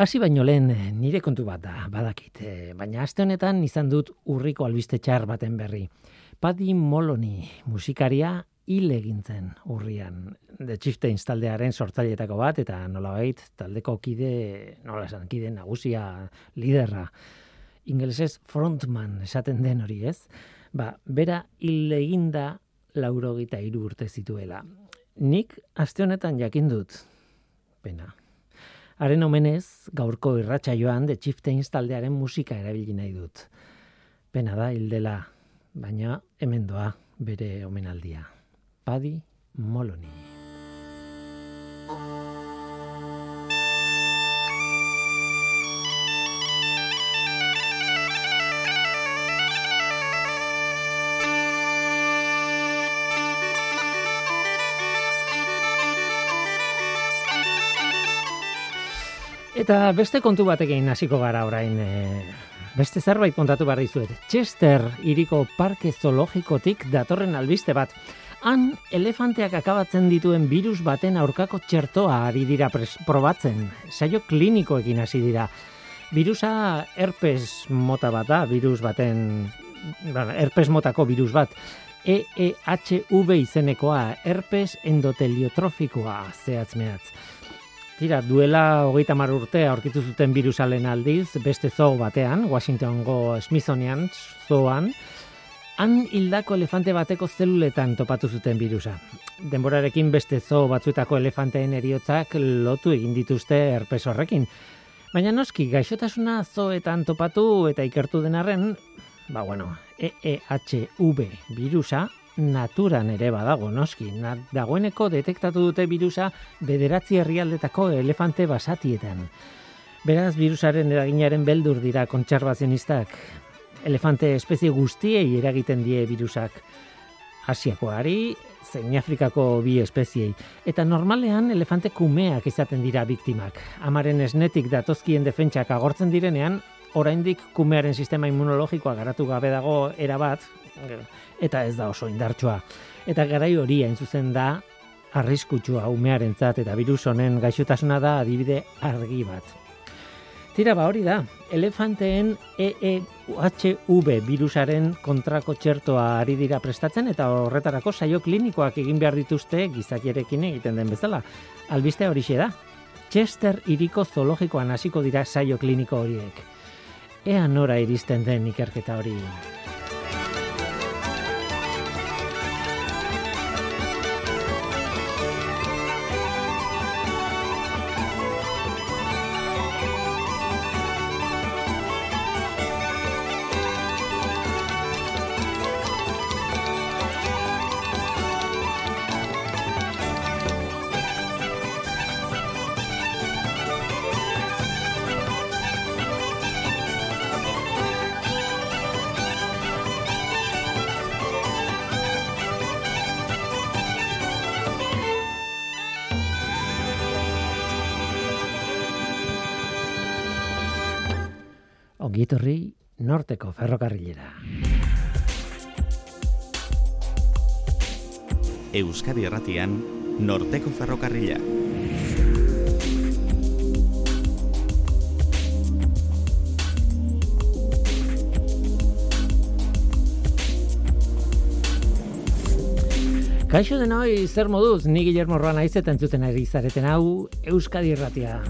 Hasi baino lehen nire kontu bat da, badakit, eh, baina aste honetan izan dut urriko albiste txar baten berri. Paddy Moloni, musikaria hil egintzen urrian. The Chieftains taldearen sortzailetako bat, eta nolabait taldeko kide, nola esan, kide nagusia, liderra. Ingelesez frontman esaten den hori ez. Ba, bera hil eginda laurogita iru urte zituela. Nik aste honetan jakin dut. Pena. Haren omenez, gaurko irratxa joan The Chieftains taldearen musika erabili nahi dut. Pena da, hildela, baina hemen doa bere omenaldia. Paddy Moloney. Eta beste kontu batekin hasiko gara orain, e, beste zerbait kontatu barri zuet. Chester iriko parke zoologikotik datorren albiste bat. Han elefanteak akabatzen dituen virus baten aurkako txertoa ari dira probatzen. Saio klinikoekin hasi dira. Virusa herpes mota bat da, virus baten, bueno, herpes motako virus bat. EEHV izenekoa, herpes endoteliotrofikoa, zehatz mehatz. Tira, duela hogeita mar urte aurkitu zuten virusalen aldiz, beste zoo batean, Washingtongo Smithsonian zooan, han hildako elefante bateko zeluletan topatu zuten virusa. Denborarekin beste zo batzuetako elefanteen eriotzak lotu egin dituzte herpes horrekin. Baina noski, gaixotasuna zoetan topatu eta ikertu denarren, ba bueno, EEHV virusa naturan ere badago noski. Na, dagoeneko detektatu dute virusa bederatzi herrialdetako elefante basatietan. Beraz, virusaren eraginaren beldur dira kontserbazionistak, elefante espezie guztiei eragiten die virusak. Asiakoari, zein Afrikako bi espeziei. Eta normalean elefante kumeak izaten dira biktimak. Amaren esnetik datozkien defentsak agortzen direnean, oraindik kumearen sistema immunologikoa garatu gabe dago erabat, eta ez da oso indartsua. Eta garai hori hain zuzen da, arriskutsua umearentzat eta virus honen gaixotasuna da adibide argi bat. Tira ba hori da, elefanteen EEHV virusaren kontrako txertoa ari dira prestatzen eta horretarako saio klinikoak egin behar dituzte gizakierekin egiten den bezala. Albiste hori da, Chester iriko zoologikoan hasiko dira saio kliniko horiek. Ea nora iristen den ikerketa hori. Ongitorri norteko ferrokarrilera. Euskadi Erratian, norteko ferrokarrila. Kaixo denoi, zer moduz, ni Guillermo Roa naiz eta entzuten ari zareten hau Euskadi Erratia.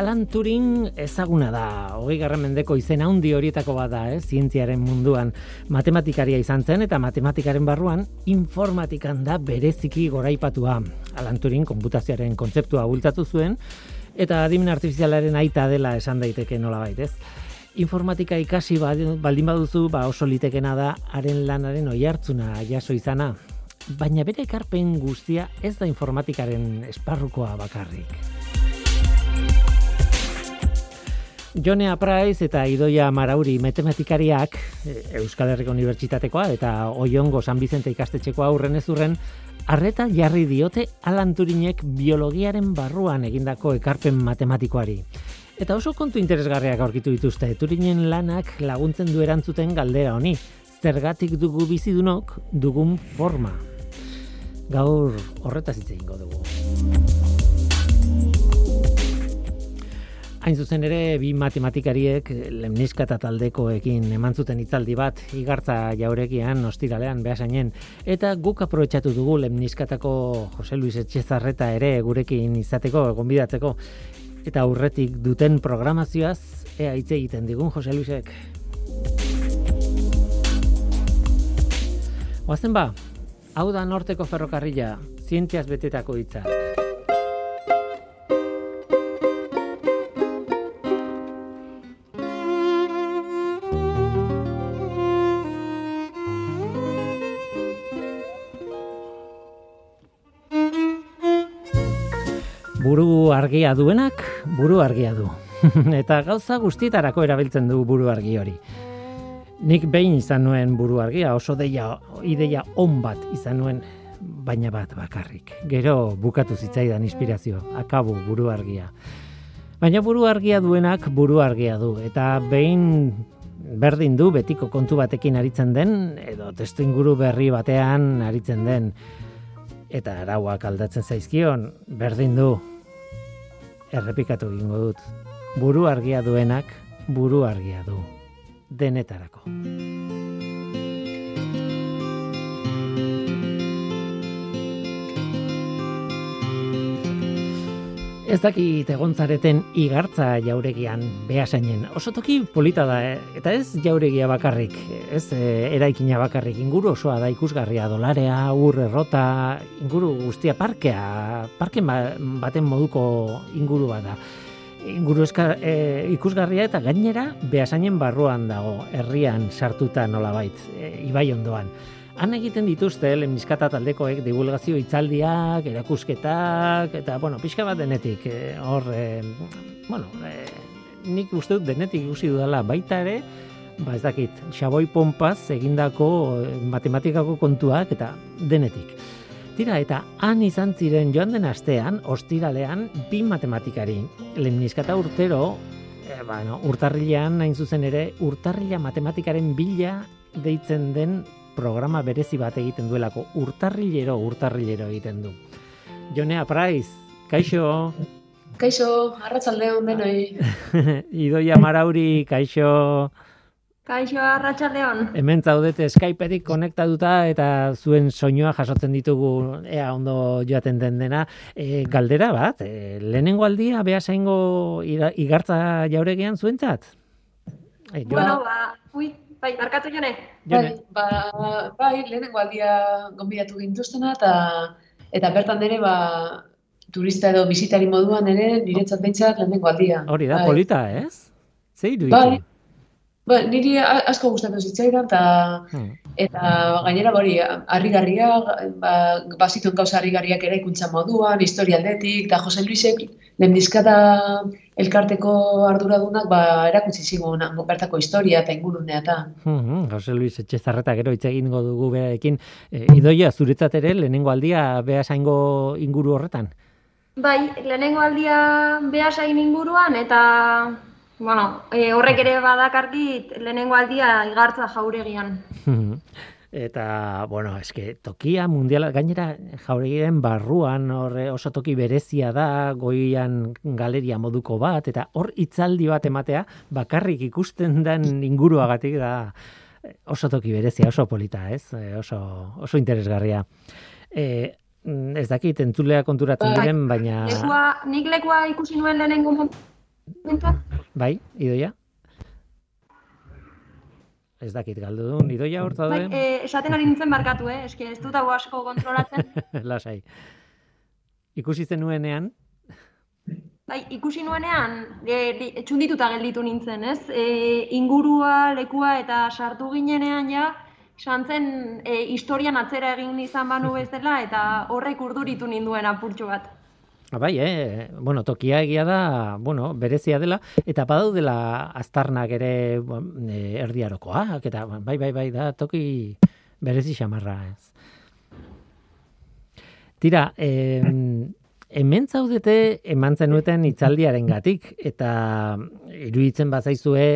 Alan Turing ezaguna da, hogei garren mendeko izen handi horietako bada, eh, zientziaren munduan matematikaria izan zen eta matematikaren barruan informatikan da bereziki goraipatua. Alan Turing konputazioaren kontzeptua bultzatu zuen eta adimen artifizialaren aita dela esan daiteke nola ez? Informatika ikasi baldin baduzu, ba oso litekena da haren lanaren oihartzuna jaso izana. Baina bere ekarpen guztia ez da informatikaren esparrukoa bakarrik. Jonea Price eta Idoia Marauri matematikariak e, Euskal Herriko Unibertsitatekoa eta Oiongo San Bizente ikastetxeko aurren ezurren arreta jarri diote Alan Turinek biologiaren barruan egindako ekarpen matematikoari. Eta oso kontu interesgarriak aurkitu dituzte, Turinen lanak laguntzen du erantzuten galdera honi, zergatik dugu bizidunok dugun forma. Gaur horretaz hitz egingo dugu. Hain zuzen ere, bi matematikariek lemniskata taldekoekin eman zuten hitzaldi bat, igartza jaurekian, ostiralean, behasainen, eta guk aprobetsatu dugu lemniskatako Jose Luis Etxezarreta ere gurekin izateko, gonbidatzeko, eta aurretik duten programazioaz, ea hitz egiten digun Jose Luisek. Oazen ba, hau da norteko ferrokarrila, zientziaz betetako hitzak. Argia duenak, buru argia du. Eta gauza guztietarako erabiltzen du buru argi hori. Nik behin izan nuen buru argia, oso deia, ideia on bat izan nuen, baina bat bakarrik. Gero bukatu zitzaidan inspirazio, akabu buru argia. Baina buru argia duenak buru argia du. Eta behin berdin du betiko kontu batekin aritzen den, edo testu inguru berri batean aritzen den eta arauak aldatzen zaizkion, berdin du, errepikatu egingo dut, buru argia duenak, buru argia du, denetarako. Ez dakit egontzareten igartza jauregian behasainen. Oso toki polita da, eh? eta ez jauregia bakarrik, ez e, eraikina bakarrik, inguru osoa da ikusgarria dolarea, ur errota, inguru guztia parkea, parke baten moduko inguru da. Inguru eska, e, ikusgarria eta gainera behasainen barruan dago, herrian sartuta nolabait, e, ibai ondoan han egiten dituzte lemniskata taldekoek divulgazio hitzaldiak, erakusketak eta bueno, pixka bat denetik. E, hor e, bueno, e, nik uste dut denetik ikusi dudala baita ere, ba ez dakit, xaboi pompaz egindako matematikako kontuak eta denetik. Tira, eta han izan ziren joan den astean, ostiralean, bi matematikari. Lemniskata urtero, e, bueno, urtarrilean, hain zuzen ere, urtarrila matematikaren bila deitzen den programa berezi bat egiten duelako urtarrilero urtarrilero egiten du. Jonea Praiz, kaixo. Kaixo, arratsalde on denoi. Idoia Marauri, kaixo. Kaixo, arratsaldeon. Hemen zaudete Skypeetik konektatuta eta zuen soinua jasotzen ditugu ea ondo joaten den dena. E, galdera bat, e, lehenengo aldia beha zaingo igartza jauregian zuentzat? E, bueno, ba, ui, bai, barkatu jone. Bai, ba, bai, lehenengo aldia gonbidatu gintuztena, eta, eta bertan ere, ba, turista edo bizitari moduan ere, niretzat behintzat lehenengo aldia. Hori da, bai. polita, ez? Zeiru bai, Ba, niri asko gustatu zitzaidan ta hmm. Eta gainera hori harrigarria ba basituen gauza harrigarriak ere ikuntza moduan, historialdetik da Jose Luisek lendizkata elkarteko arduradunak ba erakutsi zigun bertako historia eta ingurunea eta. Hmm, Jose Luis Etxezarreta gero hitz egingo dugu berekin. E, idoia zuretzat ere lehenengo aldia beasaingo inguru horretan. Bai, lehenengo aldia beasain inguruan eta Bueno, e, horrek ere badakarkit lehenengo aldia igartza jauregian. Eta, bueno, eske tokia mundiala, gainera jauregiren barruan horre oso toki berezia da, goian galeria moduko bat, eta hor itzaldi bat ematea, bakarrik ikusten den inguruagatik da oso toki berezia, oso polita, ez? E, oso, oso interesgarria. E, ez dakit, entzulea konturatzen bai. diren, baina... Lekua, nik lekua ikusi nuen lehenengo Bai, idoia? Ez dakit galdu duen, idoia hor Bai, eh, esaten ari nintzen markatu, eh? Eske ez dut hau asko kontrolatzen. Lasai. Ikusi zen nuenean? Bai, ikusi nuenean, e, txundituta gelditu nintzen, ez? E, ingurua, lekua eta sartu ginenean ja, santzen e, historian atzera egin izan banu bezala eta horrek urduritu ninduen apurtxo bat. Ah, bai, eh? bueno, tokia egia da, bueno, berezia dela, eta badaudela aztarnak ere e, erdiarokoak, eta bai, bai, bai, da, toki berezi xamarra, ez. Tira, eh, hemen zaudete eman zenueten itzaldiaren gatik, eta iruditzen bazaizue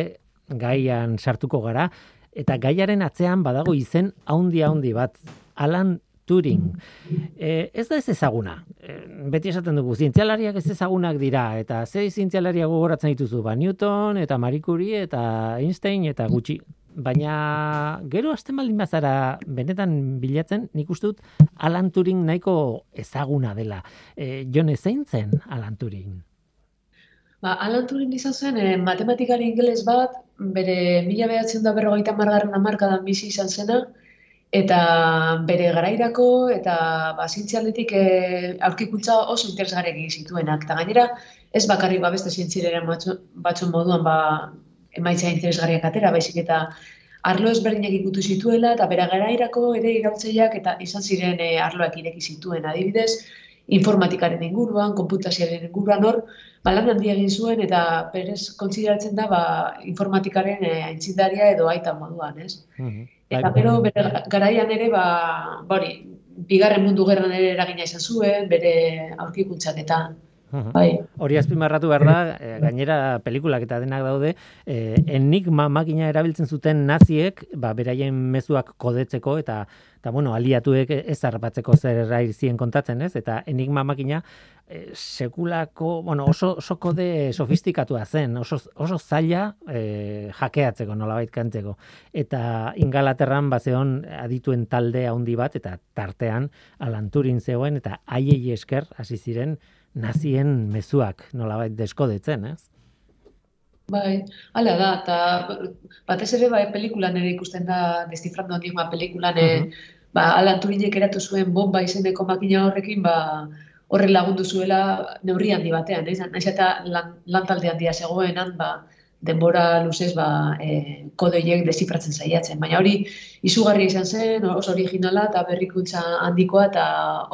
gaian sartuko gara, eta gaiaren atzean badago izen haundi haundi bat, Alan Turing. E, ez da ez ezaguna. E, beti esaten dugu, zientzialariak ez ezagunak dira, eta ze zientzialariak gogoratzen dituzu, ba, Newton, eta Marie Curie, eta Einstein, eta gutxi. Baina gero azten baldin bazara benetan bilatzen, nik uste dut Alan Turing nahiko ezaguna dela. E, Jon ezein zen Alan Turing? Ba, Alan Turing izan zen, eh, matematikari ingeles bat, bere mila behatzen da berrogeita margarren amarkadan bizi izan zena, eta bere garairako eta ba, zientzialdetik eh, aurkikuntza oso interesgarek zituenak. Eta gainera, ez bakarrik ba, beste zientzileren batzun moduan ba, emaitza interesgarriak atera, baizik eta arlo ezberdinak ikutu zituela, eta bere garairako ere irautzeiak eta izan ziren e, arloak ireki zituen adibidez, informatikaren inguruan, konputazioaren inguruan hor, balan handia egin zuen eta perez kontsideratzen da ba, informatikaren e, edo aita moduan, ez? Mhm. Eta gero bere garaian ere ba, bori, bigarren mundu gerran ere eragina izan zuen, bere aurkikuntzak eta Bai. Hori azpimarratu behar da, eh, gainera pelikulak eta denak daude, eh, enigma makina erabiltzen zuten naziek, ba, beraien mezuak kodetzeko eta, eta bueno, aliatuek ez harrapatzeko zer zien kontatzen, ez? Eta enigma makina eh, sekulako, bueno, oso, oso kode sofistikatua zen, oso, oso zaila eh, jakeatzeko, nolabait kantzeko. Eta ingalaterran bazeon adituen talde handi bat, eta tartean alanturin zegoen, eta aiei esker, hasi ziren, nazien mezuak nolabait deskodetzen, ez? Bai, hala da, eta batez ere bai pelikulan ere ikusten da destifrando enigma pelikulan, uh -huh. ba, Alan Turinek eratu zuen bomba izeneko makina horrekin, ba, horre lagundu zuela neurri handi batean, ez? Naiz eta lan, lan talde handia zegoenan, ba, denbora luzez ba, e, kodoiek desifratzen zaiatzen. Baina hori izugarri izan zen, oso originala eta berrikuntza handikoa eta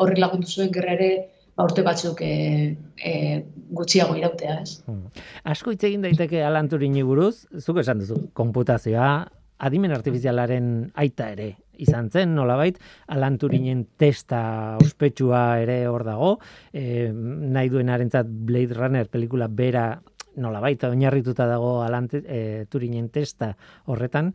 horri lagundu zuen gerra ere urte batzuk e, e, gutxiago irautea, ez? Hmm. Asko hitz egin daiteke Alan Turing buruz, zuk esan duzu, konputazioa, adimen artifizialaren aita ere izan zen, nolabait, Alan Turingen testa ospetsua ere hor dago, e, nahi duen arentzat Blade Runner pelikula bera nolabait, oinarrituta dago Alan e, Turingen testa horretan,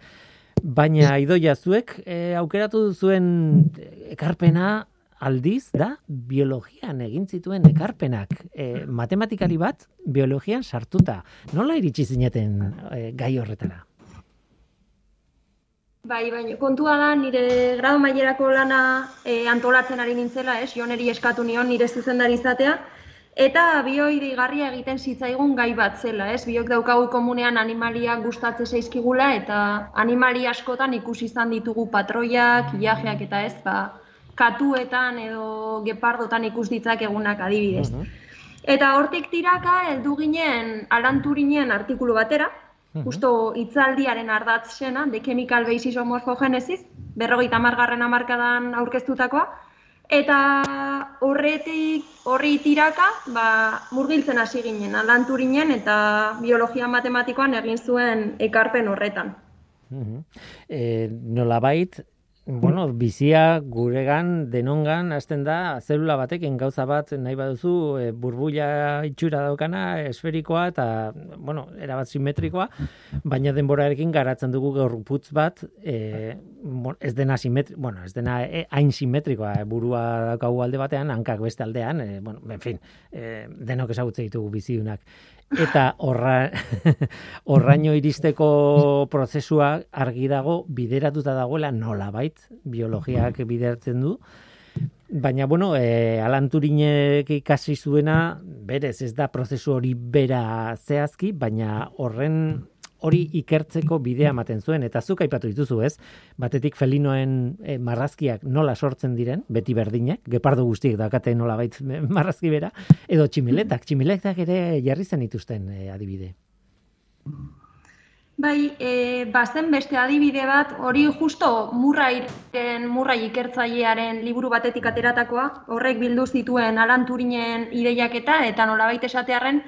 baina idoia zuek e, aukeratu zuen ekarpena aldiz da biologian egin zituen ekarpenak e, matematikari bat biologian sartuta nola iritsi zineten e, gai horretara Bai, bai, kontua da nire grado mailerako lana e, antolatzen ari nintzela, ez? Joneri eskatu nion nire zuzendari izatea eta bioi deigarria egiten zitzaigun gai bat zela, ez? Biok daukagu komunean animaliak gustatze zaizkigula eta animali askotan ikusi izan ditugu patroiak, iajeak eta ez, ba, katuetan edo gepardotan ikus ditzak egunak adibidez. Eta hortik tiraka heldu ginen alanturinen artikulu batera, justo hitzaldiaren ardatzena, The Chemical Basis of Morphogenesis, berrogeita margarren amarkadan aurkeztutakoa, eta horretik horri tiraka ba, murgiltzen hasi ginen alanturinen eta biologia matematikoan egin zuen ekarpen horretan. Uh nolabait, bueno, bizia guregan denongan hasten da zelula batekin gauza bat nahi baduzu e, burbuila itxura daukana esferikoa eta bueno, erabat simetrikoa, baina denborarekin garatzen dugu gorputz bat e, ez dena simetri, bueno, ez dena e, hain simetrikoa, e, burua daukagu alde batean, hankak beste aldean, e, bueno, en fin, e, denok ezagutze ditugu biziunak eta horra, horraino iristeko prozesua argi dago bideratuta dagoela nola bait, biologiak bideratzen du. Baina, bueno, e, Alan Turinek ikasi zuena, berez, ez da prozesu hori bera zehazki, baina horren hori ikertzeko bidea ematen zuen eta zuk aipatu dituzu, ez? Batetik felinoen e, marrazkiak nola sortzen diren, beti berdinak, gepardo guztiek dakate nola bait marrazki bera, edo tximiletak, tximiletak ere jarri zen dituzten e, adibide. Bai, e, bazen beste adibide bat, hori justo murrairen, murrai ikertzailearen liburu batetik ateratakoa, horrek bildu zituen alanturinen ideiak eta, eta nola baita esatearen,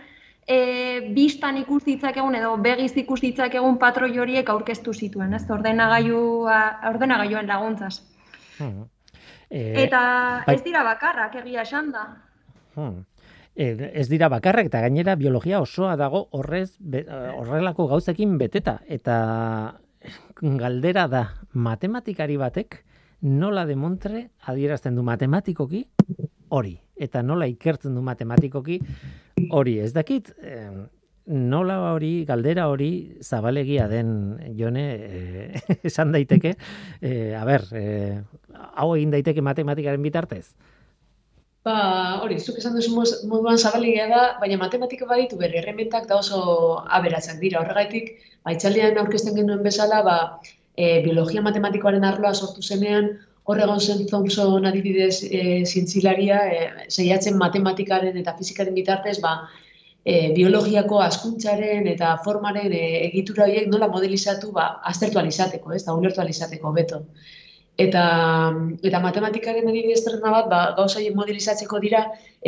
e, bistan ikus ditzakegun edo begiz ikus ditzakegun patroi horiek aurkeztu zituen, ez? Ordenagailua, ordenagailuen laguntzaz. Hmm. E, Eta bai... ez dira bakarrak egia esan da. Hmm. E, ez dira bakarrak eta gainera biologia osoa dago horrez horrelako gauzekin beteta eta galdera da matematikari batek nola demontre adierazten du matematikoki hori, eta nola ikertzen du matematikoki hori. Ez dakit, nola hori, galdera hori zabalegia den jone eh, esan daiteke, eh, a ber, eh, hau egin daiteke matematikaren bitartez? Ba, hori, zuk esan duzu moduan zabalegia da, baina matematika baditu bere errementak da oso aberatzen dira. Horregaitik, baitzaldean aurkezten genuen bezala, ba, e, biologia matematikoaren arloa sortu zenean, horregon zen Thompson adibidez e, zientzilaria, e, zeiatzen matematikaren eta fizikaren bitartez, ba, e, biologiako askuntzaren eta formaren e, egitura horiek nola modelizatu ba, aztertu alizateko, ez da, ulertu alizateko, beto. Eta, eta matematikaren adibidez trena bat, ba, gauza modelizatzeko dira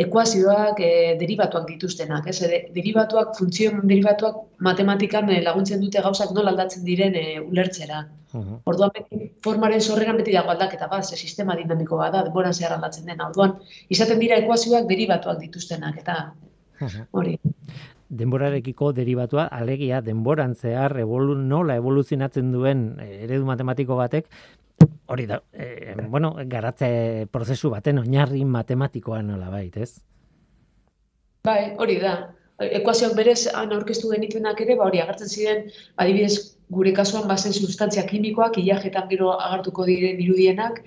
ekuazioak e, derivatuak dituztenak. Ez? E, derivatuak, funtzioen derivatuak matematikan e, laguntzen dute gauzak nola aldatzen diren e, ulertzera. Uh Orduan beti, formaren sorreran beti dago aldaketa bat, ze sistema dinamiko bat da, denboran zehar aldatzen dena. Orduan, izaten dira ekuazioak derivatuak dituztenak, eta Hori. Denborarekiko derivatua alegia denboran zehar evolu, nola evoluzionatzen duen eh, eredu matematiko batek hori da, e, bueno, garatze prozesu baten oinarri matematikoa nola bait, ez? Bai, hori da. Ekuazioak berez han aurkeztu genituenak ere, ba hori agertzen ziren, adibidez, gure kasuan bazen sustantzia kimikoak, ilajetan gero agartuko diren irudienak,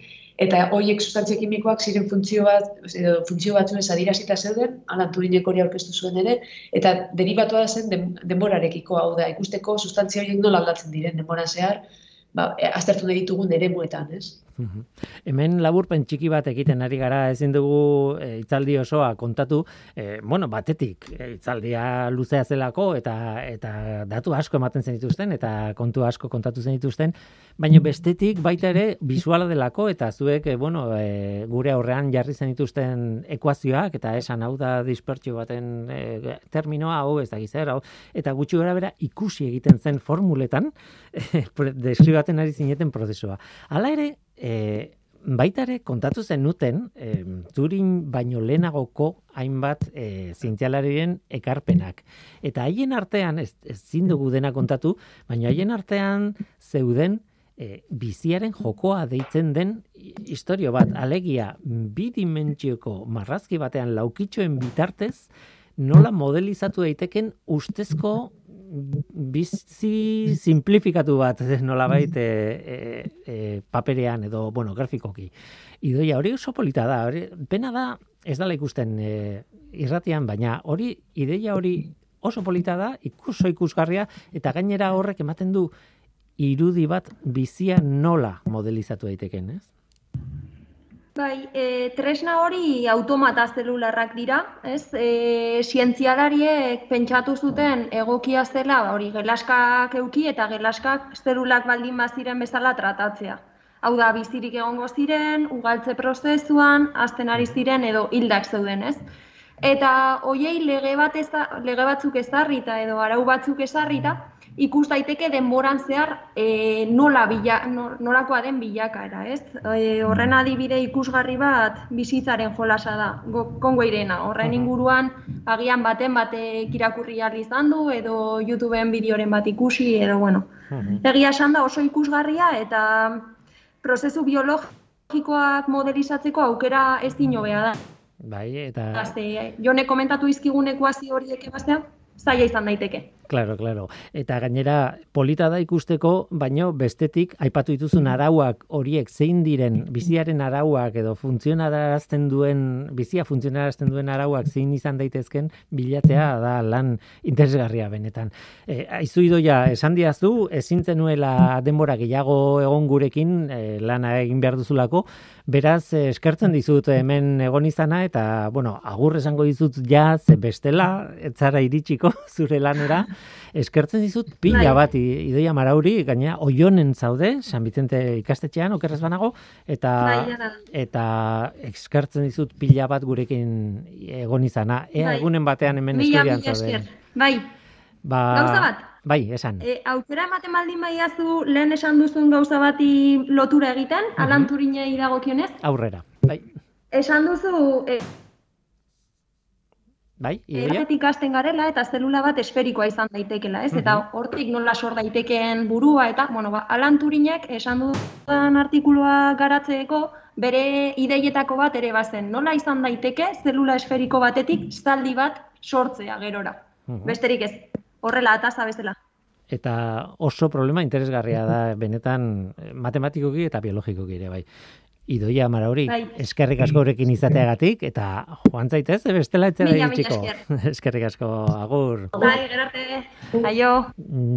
eta horiek sustantzia kimikoak ziren funtzio bat, edo funtzio ez adirazita zeuden, alan turinek hori aurkeztu zuen ere, eta derivatua da zen denborarekiko hau da, ikusteko sustantzia horiek nola aldatzen diren denboran zehar, ba, aztertu nahi ditugun ere muetan, ez? Hemen laburpen txiki bat egiten ari gara ezin dugu e, itzaldi osoa kontatu, e, bueno, batetik e, itzaldia luzea zelako eta eta datu asko ematen zen dituzten eta kontu asko kontatu zen dituzten, baina bestetik baita ere bisuala delako eta zuek e, bueno, e, gure aurrean jarri zen dituzten ekuazioak eta esan hau da dispertsio baten e, terminoa hau ez da gizera hau eta gutxi gara bera ikusi egiten zen formuletan e, deskribaten ari zineten prozesua. Hala ere, e, baitare kontatu zen nuten e, Turin baino lehenagoko hainbat e, zientzialarien ekarpenak. Eta haien artean, ez, ez zindugu dena kontatu, baina haien artean zeuden e, biziaren jokoa deitzen den historio bat, alegia bi dimentsioko marrazki batean laukitxoen bitartez, nola modelizatu daiteken ustezko bizi simplifikatu bat nolabait e, e, e, paperean edo bueno grafikoki. Idoia hori oso polita da, hori pena da ez dela ikusten e, irratian, baina hori ideia hori oso polita da, ikuso ikusgarria eta gainera horrek ematen du irudi bat bizia nola modelizatu daiteken, ez? Bai, e, tresna hori automata zelularrak dira, ez? E, zientzialariek pentsatu zuten egokia zela hori gelaskak euki eta gelaskak zelulak baldin baziren bezala tratatzea. Hau da, bizirik egongo ziren, ugaltze prozesuan, azten ari ziren edo hildak zeuden, ez? Eta hoiei lege, bat lege batzuk ezarrita edo arau batzuk ezarrita, ikus daiteke denboran zehar e, nola bila, nolakoa den bilakaera, ez? E, horren adibide ikusgarri bat bizitzaren jolasa da, kongo irena. Horren inguruan, agian baten bate irakurri izan du, edo YouTubeen bideoren bat ikusi, edo bueno. Egia esan da oso ikusgarria eta prozesu biologikoak modelizatzeko aukera ez dino beha da. Bai, eta... jone komentatu izkigun ekuazio horiek ebaztea, zaila izan daiteke. Claro, claro. Eta gainera polita da ikusteko, baino bestetik aipatu dituzun arauak horiek zein diren biziaren arauak edo funtzionarazten duen bizia funtzionarazten duen arauak zein izan daitezken bilatzea da lan interesgarria benetan. E, aizu idoia, esan diazu, ezin zenuela denbora gehiago egon gurekin e, lana egin behar duzulako, beraz eskertzen dizut hemen egon izana eta bueno, agur esango dizut ja bestela, etzara iritsiko zure lanera eskertzen dizut pila bai. bat idoia marauri, gaina oionen zaude, San Vicente ikastetxean, okerrez banago, eta, bai, eta eskertzen dizut pila bat gurekin egon izana. Ea bai. egunen batean hemen estudian zaude. Bai, ba, gauza bat. Bai, esan. E, aukera ematen baldin baiazu lehen esan duzun gauza bati lotura egiten, uh -huh. alan dagokionez? Aurrera, bai. Esan duzu, e, Bai, Erratik ikasten garela eta zelula bat esferikoa izan daitekela, ez? Eta hortik nola sor daitekeen burua eta, bueno, ba, Alan Turinek esan dudan artikulua garatzeeko bere ideietako bat ere bazen. Nola izan daiteke zelula esferiko batetik zaldi bat sortzea gerora. Besterik ez, horrela ataza bezala. Eta oso problema interesgarria da benetan matematikoki eta biologikoki ere bai. Idoia Amara hori, bai. eskerrik asko horrekin izateagatik, eta joan zaitez, bestela etzera iritsiko. Eskerrik asko, agur. Bai, gerarte, aio.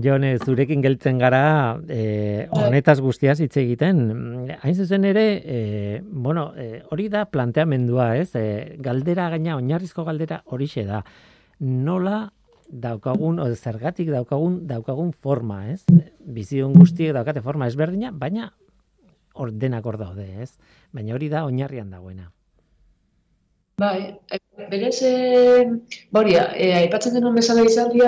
Jone, zurekin geltzen gara, e, honetaz guztiaz hitz egiten. Hain zuzen ere, e, bueno, e, hori da planteamendua, ez? E, galdera gaina, oinarrizko galdera hori da. Nola daukagun, o zergatik daukagun, daukagun forma, ez? Bizion guztiek daukate forma ezberdina, baina ordenak hor daude, ez? Baina hori da oinarrian dagoena. Bai, berez, e, bori, e, aipatzen denuen bezala izaldia,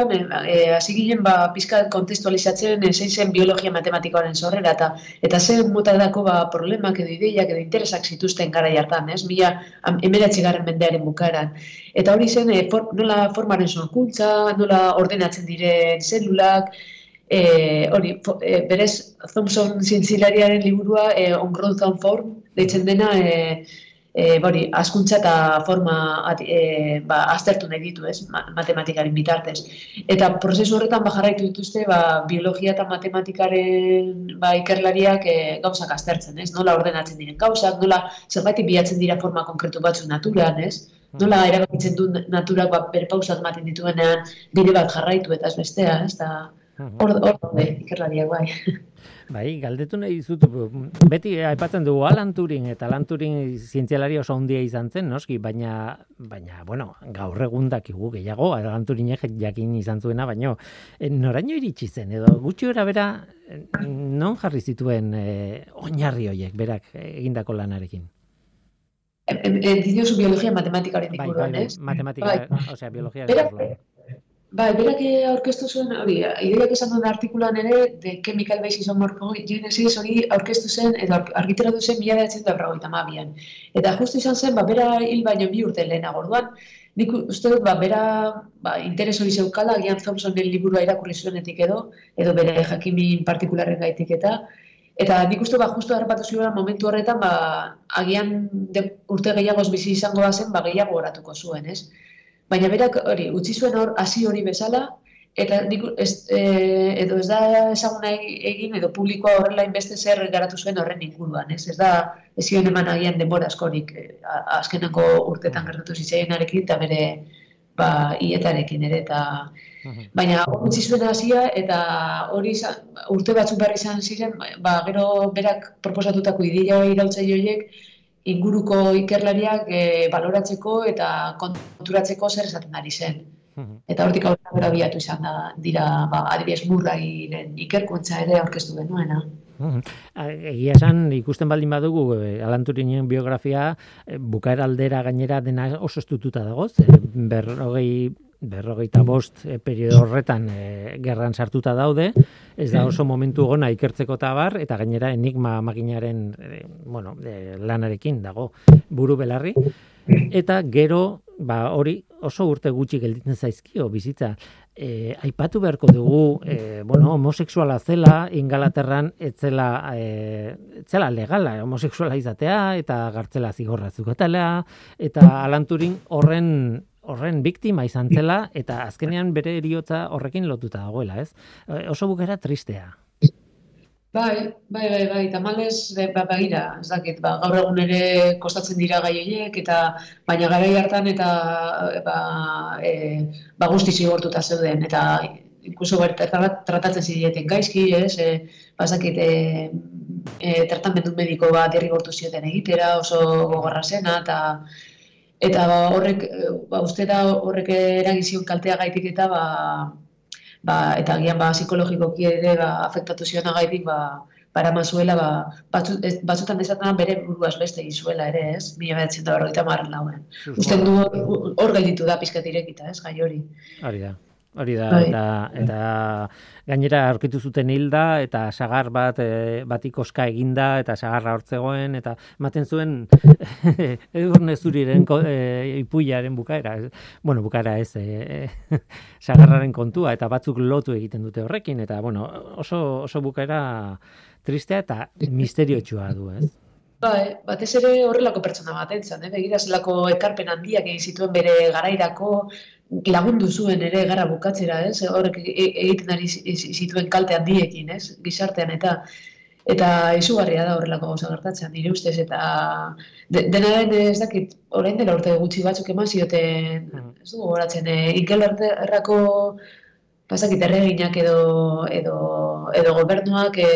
e, hasi ginen ba, pizka kontestualizatzen e, zein zen biologia matematikoaren sorrera, eta eta zen dako ba, problemak edo ideiak edo interesak zituzten gara jartan, ez? Mila emeratzi garren mendearen bukaeran. Eta hori zen, e, for, nola formaren sorkuntza, nola ordenatzen diren zelulak, E, hori, e, berez, Thompson zientzilariaren liburua e, On Growth and Form, deitzen dena, e, e, bori, askuntza eta forma e, ba, aztertu nahi ditu, ez, matematikaren bitartez. Eta prozesu horretan bajarraitu dituzte, ba, biologia eta matematikaren ba, ikerlariak e, gauzak aztertzen, ez, nola ordenatzen diren gauzak, nola zerbait bilatzen dira forma konkretu batzu naturan, ez, nola erabakitzen du naturak ba, berpausat maten dituenean bide bat jarraitu eta ez bestea, ez, da, Hor, hor, ikerlariak bai. Bai, galdetu nahi dizut, beti aipatzen dugu Alan Turing eta Alan Turing zientzialari oso handia izan zen, noski, baina, baina bueno, gaur egun dakigu gehiago, Alan Turing jakin izan zuena, baina eh, noraino iritsi zen, edo gutxi gara bera, non jarri zituen eh, oinarri horiek, berak egindako lanarekin? Diziozu biologia matematika horretik bai, bai, bai, matematika, bai. osea, biologia. Bai, berak aurkeztu zuen, hori, ideiak esan duen artikulan ere, de chemical basis on morphogenesis hori aurkeztu zen, edo argiteratu zen mila behatzen da bragoita mabian. Eta justu izan zen, ba, bera hil baino bi urte lehena gorduan, nik uste dut, ba, bera ba, interes hori zeukala, agian Thompsonen liburua irakurri zuenetik edo, edo bere jakimin partikularren gaitik eta, Eta nik uste, ba, justu harrapatu zuen momentu horretan, ba, agian urte gehiagoz bizi izango da zen, ba, gehiago oratuko zuen, ez? Baina berak hori, utzi zuen hor hasi hori bezala, eta nik, ez, e, edo ez da ezaguna egin, edo publikoa horrela inbeste zer garatu zuen horren inguruan, ez? Ez da, ez zion eman agian denbora askorik, e, azkenako urtetan gertatu zitzaienarekin, eta bere, ba, ietarekin ere, eta... Baina utzi zuen hasia eta hori urte batzuk behar izan ziren, ba, gero berak proposatutako ideia irautzaile horiek, inguruko ikerlariak e, baloratzeko eta konturatzeko zer esaten ari zen. Eta hortik aurrera biatu izan da, dira, ba, adibidez murrairen ikerkuntza ere aurkeztu genuena. Egia esan, ikusten baldin badugu, e, alanturinen biografia, e, bukaer aldera gainera dena oso estututa dago, berrogei berrogeita bost e, periodo horretan e, gerran sartuta daude, ez da oso momentu gona ikertzeko tabar, eta gainera enigma makinaren e, bueno, e, lanarekin dago buru belarri, eta gero ba, hori oso urte gutxi gelditzen zaizkio bizitza. E, aipatu beharko dugu, e, bueno, homosexuala zela, ingalaterran etzela, e, etzela legala, homosexuala izatea, eta gartzela zigorra zukatela, eta alanturin horren horren biktima izan zela eta azkenean bere eriotza horrekin lotuta dagoela, ez? E, oso bukera tristea. Bai, bai, bai, bai, tamales, ba, bagira, ez dakit, ba, gaur egun ere kostatzen dira gai eta baina garai hartan eta ba, e, ba guzti zigortuta zeuden, eta inkluso tratatzen zidieten gaizki, ez, e, bazakit, e, e, tratamendu mediko bat derrigortu zioten egitera, oso gogorra zena, eta eta ba, horrek ba uste da horrek eragizion kaltea gaitik eta ba, ba eta agian ba psikologikoki ere ba afektatu ziona gaitik ba para mazuela ba batzu, batzutan esaten bere buruaz beste izuela ere, ez? 1940 lauen. Uste du hor gelditu da pizkat irekita, ez? Gai hori. Hori da. Hori da, bai. eta, eta gainera aurkitu zuten hilda, eta sagar bat, e, batik oska eginda, eta sagarra hortzegoen, eta ematen zuen edurne zuriren e, ipuiaren bukaera, bueno, bukaera ez, e, sagarraren kontua, eta batzuk lotu egiten dute horrekin, eta bueno, oso, oso bukaera tristea eta misteriotsua du, ez? Bai, batez ere horrelako pertsona bat entzan, eh? begira zelako ekarpen handiak egin zituen bere garairako, lagundu zuen ere gara bukatzera, ez? Horrek e, e, egiten ari zituen kalte handiekin, ez? Gizartean eta eta izugarria da horrelako gauza gertatzen, nire ustez, eta de, dena den ez dakit, orain dela urte gutxi batzuk eman zioten, mm. ez dugu horatzen, e, Ikel errako pasakit erreginak edo, edo, edo gobernuak e,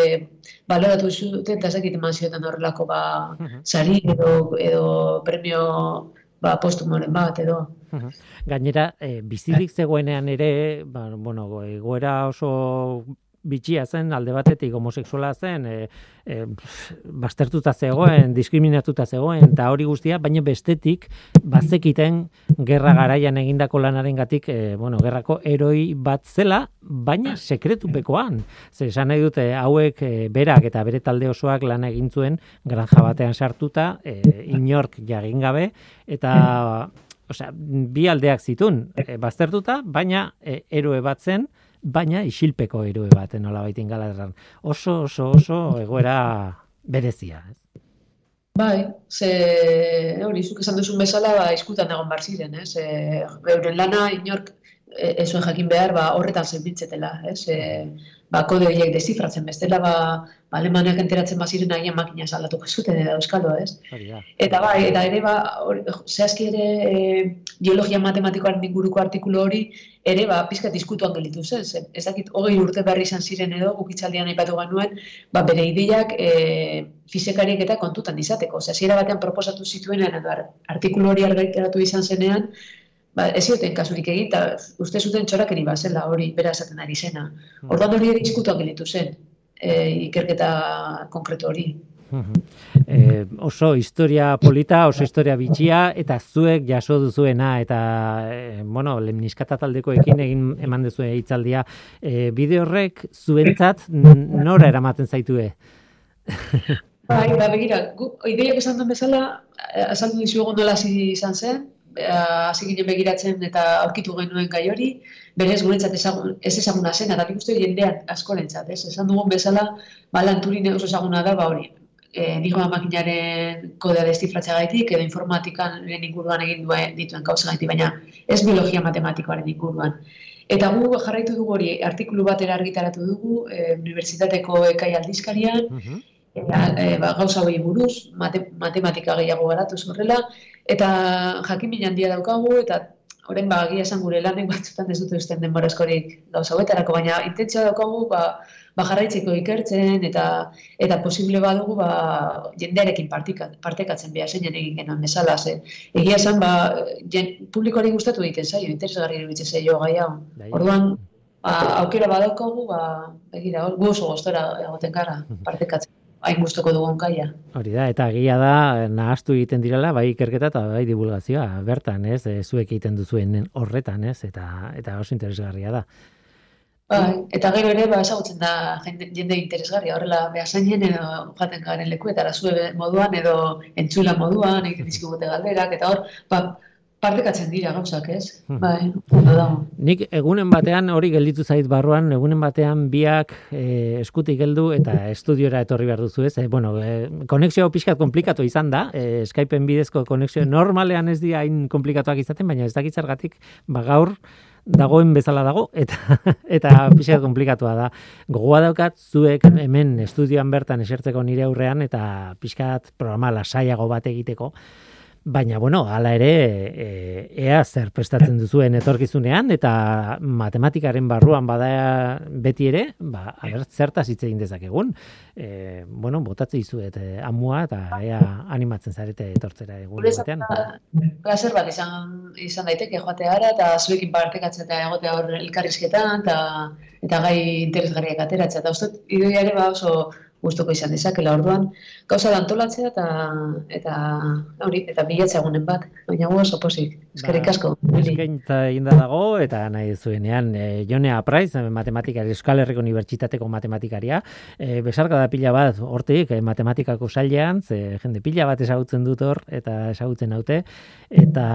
baloratu zuten, eta ezakit eman zioten horrelako ba, mhm. sari edo, edo premio ba, postumoren bat edo. Gainera, e, bizirik zegoenean ere, ba, bueno, egoera oso bitxia zen alde batetik homosexuala zen e, e, baztertuta zegoen diskriminatuta zegoen eta hori guztia baina bestetik bazekiten gerra garaian egindako lanarengatik e, bueno gerrako eroi bat zela baina sekretupekoan. Ze esan nahi dute hauek e, berak eta bere talde osoak lan egin zuen granja batean sartuta e, inork jagin gabe eta osea bi aldeak zitun e, baztertuta baina e, eroe bat zen baina isilpeko eroe baten nola baitin galarran. Oso, oso, oso egoera berezia. Ez? Bai, ze hori, zuk esan duzun bezala, ba, izkutan egon bar ziren, ez? E, euren lana, inork, ez zuen jakin behar, ba, horretan zenbitzetela, ez? E, ba, kode horiek desifratzen bestela, ba alemanak enteratzen baziren agian makina salatuko zuten edo euskalo, ez? Eta bai, eta ere, ba, zehazki ere, e, biologia matematikoaren inguruko artikulu hori, ere, ba, pizka diskutuan gelitu zen, zen. Ez dakit, hogei urte berri izan ziren edo, gukitzaldian aipatu ganuen, ba, bere ideiak e, fizikariek eta kontutan izateko. Osea, zira batean proposatu zituen, edo artikulu hori argaiteratu izan zenean, ba, ez zioten kasurik egin, eta uste zuten txorakeri bazela hori, bera esaten ari zena. Hmm. Ordan hori ere izkutuak gelitu zen, e, ikerketa konkretu hori. E, oso historia polita, oso historia bitxia, eta zuek jaso duzuena, eta, e, bueno, lemniskata taldekoekin egin eman duzue hitzaldia. E, bide horrek, zuentzat, nora eramaten zaitue? bai, ba, begira, gu, ideiak esan duen bezala, azaldu dizugu nola izan zen, hasi ginen begiratzen eta aurkitu genuen gai hori, berez guretzat ezagun, ez ezaguna zen, eta nik uste jendean askorentzat, ez? Esan dugun bezala, ba, lanturin oso ezaguna da, ba hori, e, niko makinaren kodea destifratzea gaitik, edo informatikan inguruan egin duen dituen kauza gaitik, baina ez biologia matematikoaren inguruan. Eta gu jarraitu dugu hori, artikulu batera argitaratu dugu, e, unibertsitateko ekai aldizkarian, mhm. eta, e, ba, gauza hori buruz, matematika gehiago garatu zorrela, Eta jakin handia daukagu, eta horren ba, gira esan gure lanek batzutan ez dute usten denbora eskorik gauza huetarako, baina intentzia daukagu ba, ba jarraitzeko ikertzen, eta eta posible badugu ba, jendearekin partekatzen behar zeinen egin genuen bezala. Ze. Egia esan, ba, jen, publikoari gustatu egiten zaio, interesgarri iruditzen zaio gai hau. Bai. Orduan, ba, aukera badaukagu, ba, begira, gu oso gostora egoten gara partekatzen hain gustoko dugun gaia. Hori da, eta egia da, nahaztu egiten direla, bai ikerketa eta bai divulgazioa, bertan, ez, e, zuek egiten duzuen horretan, ez, eta eta oso interesgarria da. Bai, eta gero ere, ba, esagutzen da jende, jende interesgarria, horrela, behasainen edo jaten garen lekuetara zue moduan, edo entzula moduan, egiten dizkigute galderak, eta hor, ba, partekatzen dira gauzak, ez? Hmm. Bai, ondo dago. Nik egunen batean hori gelditu zait barruan, egunen batean biak e, eskutik geldu eta estudiora etorri behar duzu, ez? E, bueno, e, konexio pixkat komplikatu izan da, e, Skypeen bidezko konexio normalean ez dira hain komplikatuak izaten, baina ez dakitzargatik, ba gaur, dagoen bezala dago eta eta pixka komplikatua da. Gogoa daukat zuek hemen estudioan bertan esertzeko nire aurrean eta pixkat programa lasaiago bat egiteko. Baina, bueno, hala ere, e, ea zer prestatzen duzuen etorkizunean, eta matematikaren barruan bada beti ere, ba, aber, zertaz hitz egin dezakegun. E, bueno, botatze izuet e, amua, eta ea animatzen zarete etortzera egun batean. Plazer bat izan, izan daiteke joatea ara, eta zuekin partekatzen eta egotea hor elkarrizketan, eta, eta gai interesgarriak ateratzea. Eta uste, idoia ere ba oso gustuko izan dezakela. Orduan, gauza da antolatzea eta eta hori eta bilatzea egunen bat, baina gu oso posik. Eskerrik ba, asko. Eskaintza inda dago eta nahi zuenean e, Jonea Praiz, matematikari Euskal Herriko Unibertsitateko matematikaria, e, besarka da pila bat hortik e, matematikako sailean, ze jende pila bat ezagutzen dut hor eta ezagutzen haute eta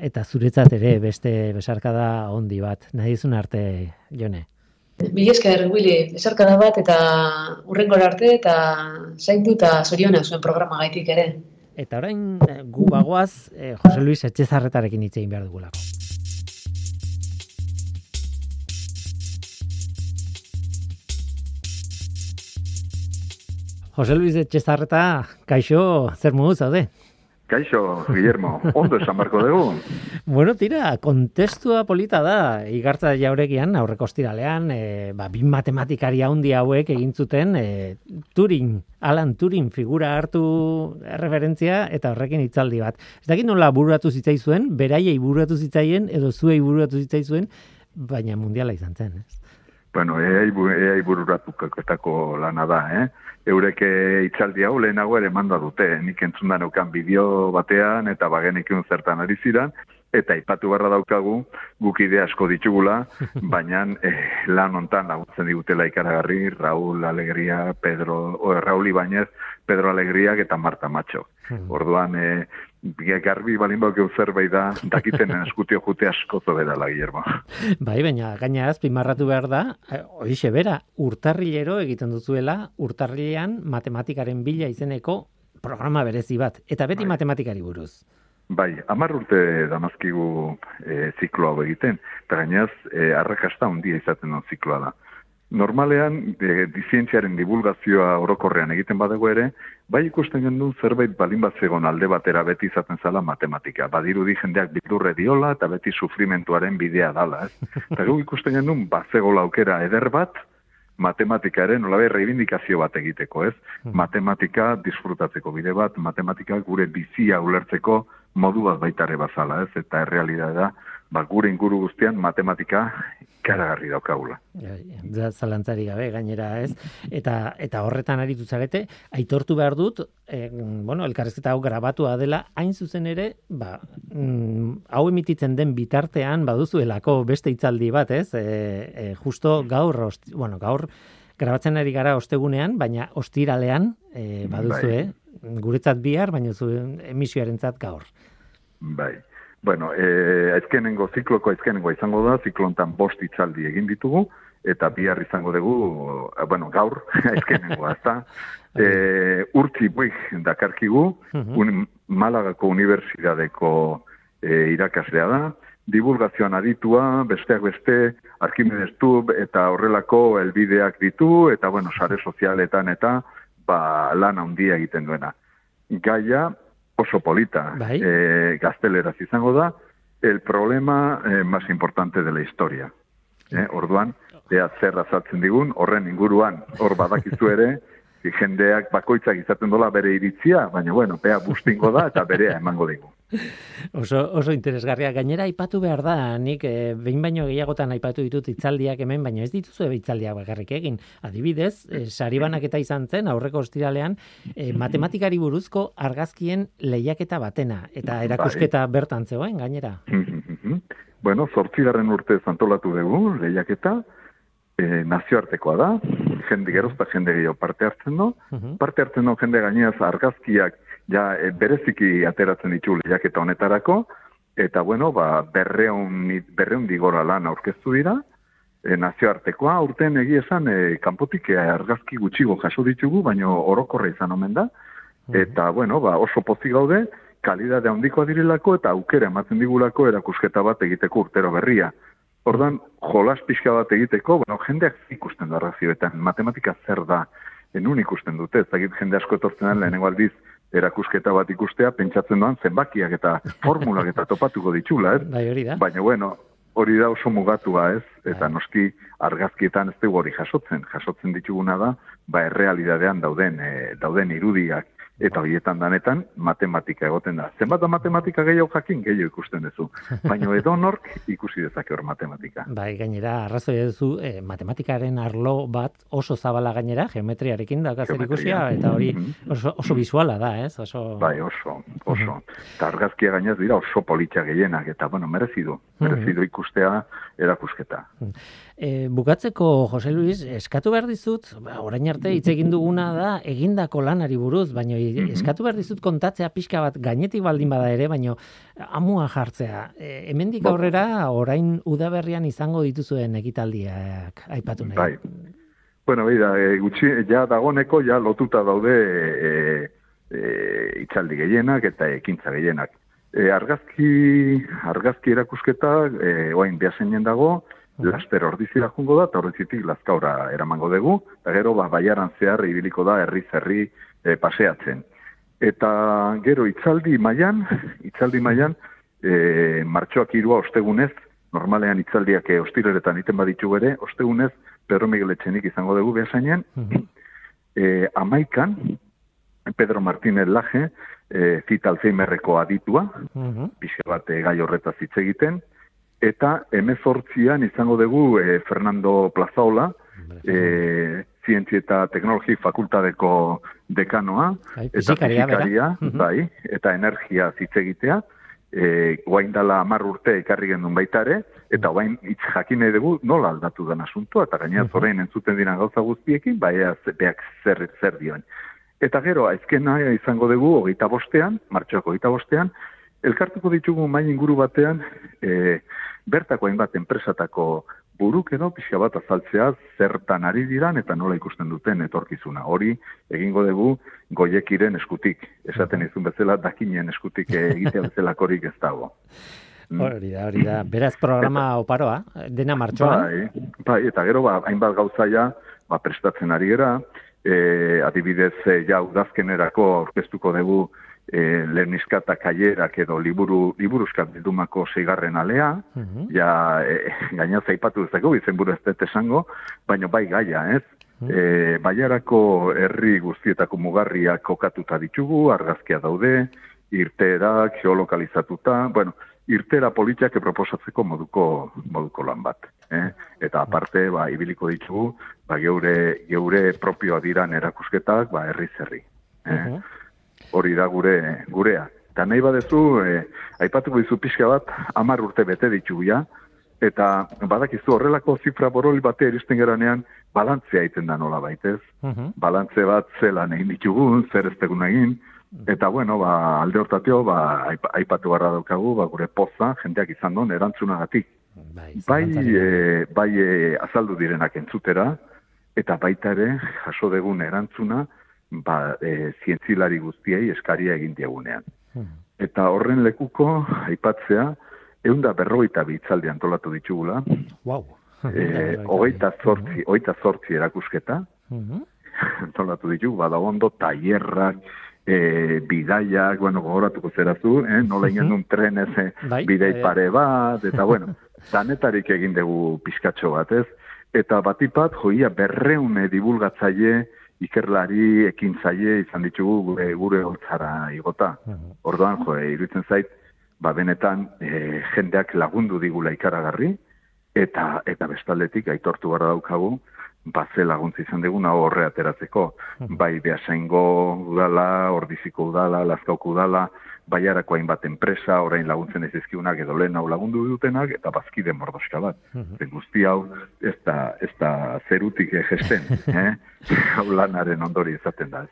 eta zuretzat ere beste besarka da ondi bat. Nahi zuen arte Jone. Bi esker, Willy, esarkada bat eta urrengora arte eta zaindu eta zoriona zuen programa gaitik ere. Eta orain eh, gu bagoaz eh, Jose Luis Etxezarretarekin hitzein behar dugulako. Jose Luis Etxezarreta, kaixo, zer mugu zaude? Kaixo, Guillermo, ondo esan barko dugu. bueno, tira, kontestua polita da, igartza jauregian, aurreko ostiralean, e, ba, bin matematikari handi hauek egin zuten e, Turing, Alan Turing figura hartu referentzia eta horrekin hitzaldi bat. Ez dakit nola bururatu zitzaizuen, beraiei bururatu zitzaien, edo zuei bururatu zitzaizuen, baina mundiala izan zen, ez? Bueno, eai, eai bururatu lana da, eh? eureke itzaldi hau lehenago ere manda dute. Nik entzun da neukan bideo batean eta bagenik zertan ari ziren, eta ipatu barra daukagu guk ide asko ditugula, baina eh, lan hontan laguntzen digutela ikaragarri Raul Alegria, Pedro, o, Raul Ibañez, Pedro Alegriak eta Marta Macho. Hmm. Orduan, eh, garbi balin bau zerbait da, dakiten eskutio jute asko zobera Guillermo. Bai, baina gaina azpimarratu behar da, eh, horixe bera, urtarrilero egiten duzuela, urtarrilean matematikaren bila izeneko programa berezi bat, eta beti bai. matematikari buruz. Bai, amar urte damazkigu e, ziklo hau egiten, eta gainaz, e, arrakasta handia izaten duen zikloa da. Normalean, e, dizientziaren divulgazioa orokorrean egiten badago ere, bai ikusten gendu zerbait balin bat zegoen alde batera beti izaten zala matematika. Badiru di jendeak bildurre diola eta beti sufrimentuaren bidea dala. Ez? Eta guk ikusten gendu, bat zegoela aukera eder bat, matematikaren nolabe reivindikazio bat egiteko, ez? Hmm. Matematika disfrutatzeko bide bat, matematika gure bizia ulertzeko modu bat baitare bazala, ez? Eta errealidad da, ba, gure inguru guztian matematika karagarri daukagula. Ja, zalantzari gabe, gainera, ez? Eta, eta horretan aritu zarete, aitortu behar dut, eh, bueno, elkarrezketa hau grabatua dela, hain zuzen ere, ba, mm, hau emititzen den bitartean, baduzuelako beste itzaldi bat, ez? E, e, justo gaur, osti, bueno, gaur, grabatzen ari gara ostegunean, baina ostiralean, e, baduzu, bai. guretzat bihar, baina zu emisioarentzat gaur. Bai. Bueno, eh, aizkenengo zikloko aizkenengo izango da, ziklontan bost itzaldi egin ditugu, eta bihar izango dugu, eh, bueno, gaur, aizkenengo, azta. eh, urtzi buik dakarkigu, un, Malagako Unibertsitateko eh, irakaslea da, divulgazioan aditua, besteak beste, Arkimedes Tub eta horrelako elbideak ditu, eta bueno, sare sozialetan eta ba, lan handia egiten duena. Gaia, oso polita bai. e, gazteleraz izango da, el problema eh, más importante de la historia. Eh, orduan, ea zer azaltzen digun, horren inguruan, hor badakizu ere, jendeak bakoitzak izaten dola bere iritzia, baina bueno, bea bustingo da eta berea emango digu. Oso, oso interesgarria. Gainera, aipatu behar da, nik eh, behin baino gehiagotan aipatu ditut itzaldiak hemen, baina ez dituzu ebe itzaldiak bakarrik egin. Adibidez, eh, saribanak eta izan zen, aurreko ostiralean, eh, matematikari buruzko argazkien lehiaketa batena, eta bai. erakusketa bertan zegoen, gainera. bueno, zortzigarren urte zantolatu dugu, lehiaketa, e, nazioartekoa da, jende gerozta jende gehiago parte hartzen du, parte hartzen du jende gaineaz argazkiak ja e, bereziki ateratzen ditu lehiak eta honetarako, eta bueno, ba, berreun, berreun digora lan aurkeztu dira, e, nazioartekoa, urten egia esan, e, kanpotik e, argazki gutxigo jaso ditugu, baino orokorra izan omen da, eta bueno, ba, oso pozik gaude, kalidade handikoa direlako eta aukera ematen digulako erakusketa bat egiteko urtero berria. Ordan jolas pixka bat egiteko, bueno, jendeak ikusten da razioetan, matematika zer da, enun ikusten dute, ez jende asko etortzen den lehenengo aldiz, erakusketa bat ikustea, pentsatzen doan zenbakiak eta formulak eta topatuko ditxula, ez? Bai, hori da. Baina, bueno, hori da oso mugatua, ez? Eta bai. noski argazkietan ez dugu hori jasotzen. Jasotzen dituguna da, ba, errealidadean dauden, e, dauden irudiak eta horietan danetan matematika egoten da. Zenbat da matematika gehiago jakin, gehiago ikusten duzu. Baina edo nork ikusi dezake hor matematika. Bai, gainera, arrazoi duzu, eh, matematikaren arlo bat oso zabala gainera, geometriarekin da ikusia, eta hori mhm. oso, oso visuala da, ez? Oso... Bai, oso, oso. Eta argazkia gainez dira oso politxa gehienak, eta bueno, merezidu, merezidu ikustea erakusketa. E, bukatzeko, Jose Luis, eskatu behar dizut, ba, orain arte hitz egin duguna da, egindako lanari buruz, baina mhm. eskatu behar dizut kontatzea pixka bat gainetik baldin bada ere, baina amua jartzea. E, hemendik aurrera, orain udaberrian izango dituzuen ekitaldiak aipatu nahi. Bai. Bueno, bida, e, gutxi, ja dagoneko, ja lotuta daude e, e, itzaldi gehienak eta ekintza gehienak. E, argazki, argazki erakusketa, e, oain behasen dago, laster ordizira jungo da, eta horretzitik lazkaura eramango dugu, eta gero, ba, baiaran zehar ibiliko da herri zerri e, paseatzen. Eta gero, itzaldi mailan, itzaldi mailan, e, martxoak irua ostegunez, normalean itzaldiak e, ostireretan iten baditu bere, ostegunez, Pedro Miguel Etxenik izango dugu behasainen, e, amaikan, Pedro Martínez Laje, e, zita alzheimerreko aditua, uh -huh. bat e, gai horretaz hitz egiten, eta emezortzian izango dugu e, Fernando Plazaola, e, zientzi eta teknologi fakultadeko dekanoa, bai, eta fizikaria, bai, eta energia zitzegitea, e, guain dala amar urte ekarri gendun baitare, eta guain hitz jakine dugu nola aldatu den asunto, eta gainera zorein entzuten dira gauza guztiekin, bai, beak zer, zer dioen. Eta gero, aizkena izango dugu, hogeita bostean, martxoako hogeita bostean, elkartuko ditugu main inguru batean, e, bertako hainbat enpresatako buruk edo pixka bat azaltzea zertan ari diran eta nola ikusten duten etorkizuna. Hori egingo dugu goiekiren eskutik. Esaten izun bezala dakinen eskutik egitea bezalakorik ez dago. Hori da, hori da. Beraz programa oparoa, dena martxoan. Bai, bai, eta gero ba, hainbat gauzaia ba, prestatzen ari gera, e, adibidez e, ja udazkenerako aurkeztuko dugu e, leheniskata kaierak edo liburu, liburuzkat bildumako zeigarren alea, mhm. ja, e, gaina zaipatu dezako, izen buru ez esango, baina bai gaia, ez? E, baiarako herri guztietako mugarriak kokatuta ditugu, argazkia daude, irteerak, geolokalizatuta, bueno, irtera politiak proposatzeko moduko, moduko lan bat. Eh? Eta aparte, ba, ibiliko ditugu, ba, geure, geure propioa diran erakusketak, ba, herri zerri. Eh? Mhm hori da gure gurea. Eta nahi badezu, e, aipatuko dizu pixka bat, amar urte bete ditugu ja, eta badakizu horrelako zifra boroli bate eristen geranean, balantzea egiten da nola baitez. Uh Balantze bat zela egin ditugun, zer ez egin, eta bueno, ba, alde hortatio, ba, aipatu barra daukagu, ba, gure poza, jendeak izan duen, erantzunagatik. Bai, bai, e, bai e, azaldu direnak entzutera, eta baita ere, jaso degun erantzuna, ba, e, zientzilari guztiei eskaria egin diagunean. Hmm. Eta horren lekuko, aipatzea, egun da berroita bitzaldi antolatu ditugula. Wow. e, ogeita zortzi, ogeita zortzi erakusketa. Hmm. antolatu ditugu, bada ondo, taierrak, e, bidaiak, bueno, gogoratuko zerazu, eh? nola ingen duen trenez eh, bai, bidei bai. pare bat, eta bueno, danetarik egin dugu pizkatxo bat, ez? Eta batipat, joia berreune divulgatzaile, ikerlari ekintzaile izan ditugu gure gure holtzara igota. Mhm. Orduan jo, iruditzen zait, ba benetan e, jendeak lagundu digula ikaragarri eta eta bestaldetik aitortu gara daukagu ba ze laguntza izan diguna horre ateratzeko. Mhm. Bai Beasaingo udala, Ordiziko udala, Lazkauko udala, baiarako hainbat enpresa, orain laguntzen ez ezkiunak edo lehen hau lagundu dutenak, eta bazkide mordoska bat. Mm guzti hau, ez da, ez da zerutik egesten, eh? hau lanaren ondori izaten da.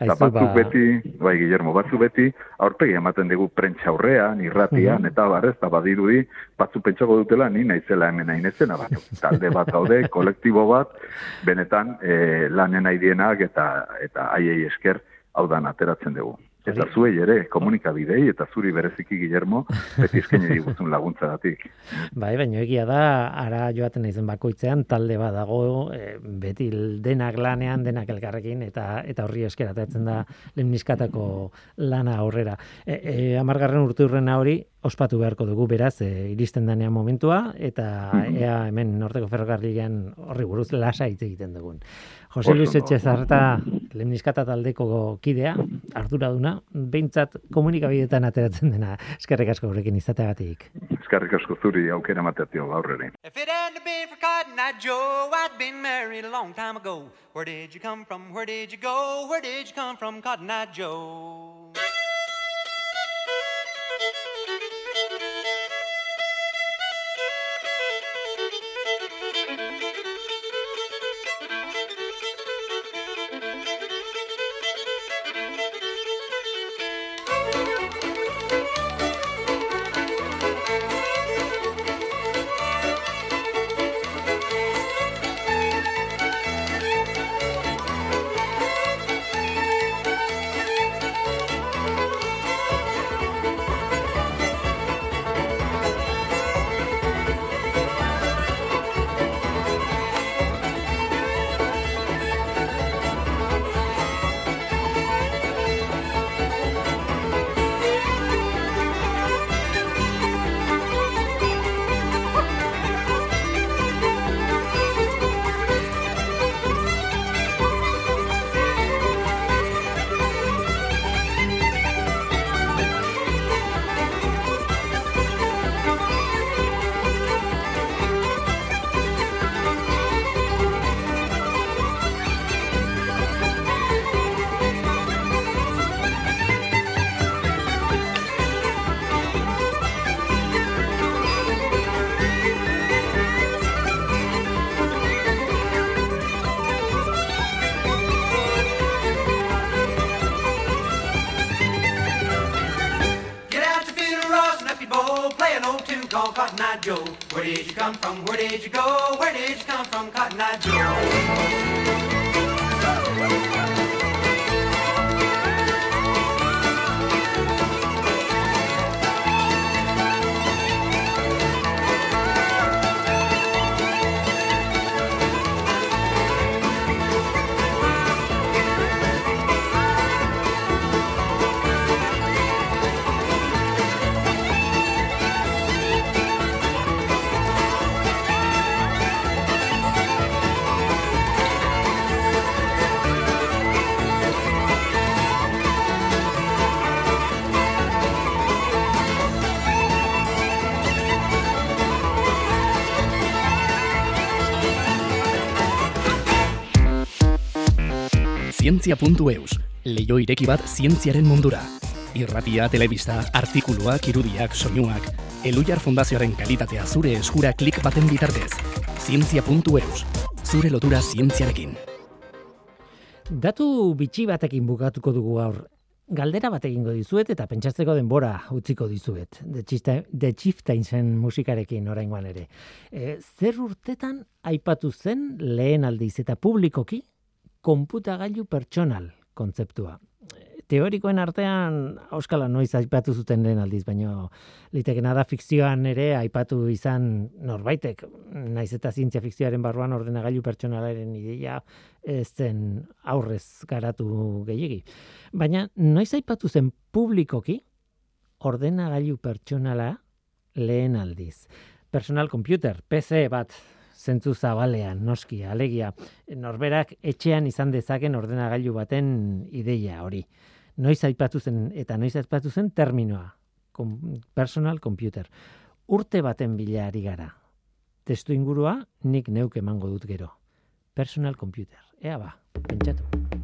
Eta batzuk ba... beti, bai Guillermo, batzuk beti, aurpegi ematen dugu prentsa aurrean, irratian, eta barrez, eta badirudi, batzuk pentsako dutela, ni naizela hemen nahi nezena, bat, talde bat gaude, kolektibo bat, benetan, e, lanen nahi dienak, eta, eta aiei esker, hau dan ateratzen dugu. Eta zuei ere, komunikabidei, eta zuri bereziki, Guillermo, beti eskenei diguzun laguntzagatik. Bai, baina egia da, ara joaten naizen bakoitzean, talde badago, e, beti denak lanean, denak elkarrekin, eta eta horri eskeratatzen da lemniskatako lana aurrera. E, e, amargarren urte hori, ospatu beharko dugu beraz e, iristen danean momentua eta mhm. ea hemen norteko ferrokarrilean horri buruz lasa hitz egiten dugun. Jose Luis Etxezarta lemniskata taldeko kidea, arduraduna, behintzat komunikabidetan ateratzen dena. Eskerrik asko gurekin izateagatik. Eskerrik asko zuri aukera mateatio gaur ere. If it hadn't been for Cotton Eye Joe, I'd been married a long time ago. Where did you come from? Where did you go? Where did you come from, Cotton Eye Joe? Joe? Come from? Where did you go? Where did you come from, Cotton Eye Joe? zientzia.eus, leio ireki bat zientziaren mundura. Irratia, telebista, artikuluak, irudiak, soinuak, Elujar Fundazioaren kalitatea zure eskura klik baten bitartez. Zientzia.eus, zure lotura zientziarekin. Datu bitxi batekin bukatuko dugu aur. Galdera bat egingo dizuet eta pentsatzeko denbora utziko dizuet. The Chieftainsen musikarekin oraingoan ere. E, zer urtetan aipatu zen lehen aldiz eta publikoki konputagailu pertsonal kontzeptua. Teorikoen artean auskala noiz aipatu zuten lehen aldiz, baina litekena da fikzioan ere aipatu izan norbaitek, naiz eta zientzia fikzioaren barruan ordenagailu pertsonalaren ideia ez zen aurrez garatu gehiegi. Baina noiz aipatu zen publikoki ordenagailu pertsonala lehen aldiz. Personal computer, PC bat zentzu zabalean, noski, alegia, norberak etxean izan dezaken ordenagailu baten ideia hori. Noiz aipatu zen, eta noiz aipatu zen terminoa, personal computer. Urte baten bila ari gara. Testu ingurua nik neuk emango dut gero. Personal computer. Ea ba, pentsatu.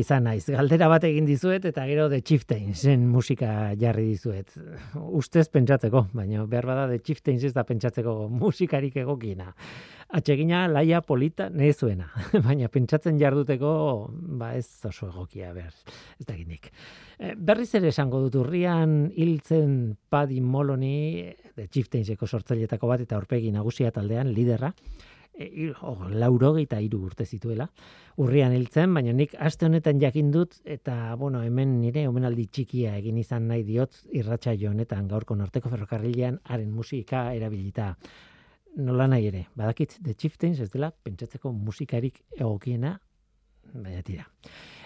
Izan naiz. Galdera bat egin dizuet eta gero The Chieftainsen musika jarri dizuet. Ustez pentsatzeko, baina behar bada The Chieftains ez da pentsatzeko musikarik egokiena. Atsegina laia polita nezuena, baina pentsatzen jarduteko ba ez oso egokia behar, ez da ginik. Eh, berriz ere esango dut urrian hiltzen Paddy Moloney, The Chieftainseko sortzailetako bat eta aurpegi nagusia taldean, liderra, e, oh, laurogeita iru urte zituela, urrian hiltzen, baina nik aste honetan jakin dut, eta, bueno, hemen nire omenaldi txikia egin izan nahi diot, irratxa honetan gaurko norteko ferrokarrilean, haren musika erabilita. Nola nahi ere, badakit, The Chieftains ez dela, pentsatzeko musikarik egokiena, baina tira.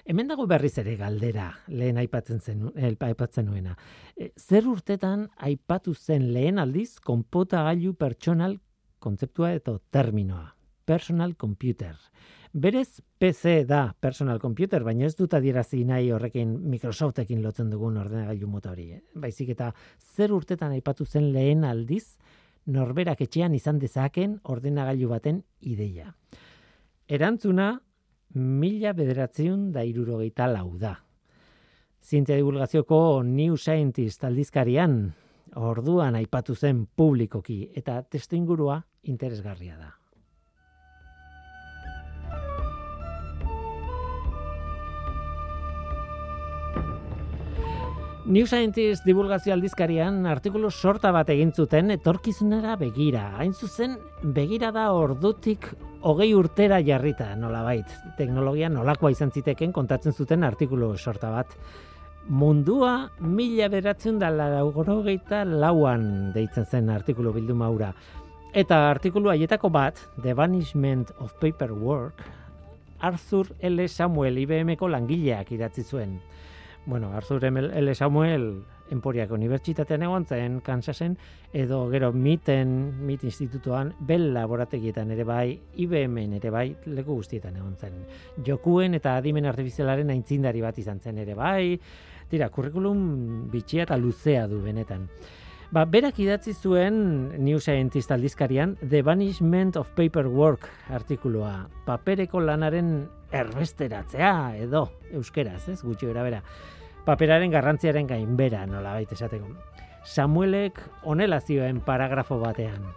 Hemen dago berriz ere galdera, lehen aipatzen zen, el, aipatzen nuena. E, zer urtetan aipatu zen lehen aldiz, konpota gailu pertsonal kontzeptua eta terminoa. Personal computer. Berez PC da personal computer, baina ez dut adierazi nahi horrekin Microsoftekin lotzen dugun ordenagailu mota hori. Eh? Baizik eta zer urtetan aipatu zen lehen aldiz, norberak etxean izan dezaken ordenagailu baten ideia. Erantzuna, mila bederatzeun da irurogeita lau da. Zientzia divulgazioko New Scientist aldizkarian, orduan aipatu zen publikoki, eta testu ingurua interesgarria da. New Scientist divulgazio aldizkarian artikulu sorta bat egin zuten etorkizunera begira. Hain zuzen, begira da ordutik hogei urtera jarrita, nolabait. Teknologia nolakoa izan ziteken kontatzen zuten artikulu sorta bat mundua mila beratzen da lauan deitzen zen artikulu bildu maura. Eta artikulu haietako bat, The Vanishment of Paperwork, Arthur L. Samuel IBM-ko langileak idatzi zuen. bueno, Arthur L. Samuel Emporiako Unibertsitatean egon zen Kansasen, edo gero miten, mit institutuan, bel laborategietan ere bai, IBM-en ere bai, leku guztietan egon zen. Jokuen eta adimen artifizialaren aintzindari bat izan zen ere bai, tira, kurrikulum bitxia eta luzea du benetan. Ba, berak idatzi zuen New Scientist aldizkarian The Banishment of Paperwork artikulua. Papereko lanaren erbesteratzea edo euskeraz, ez? Gutxi bera. Paperaren garrantziaren gainbera, nola baita esateko. Samuelek onela zioen paragrafo batean.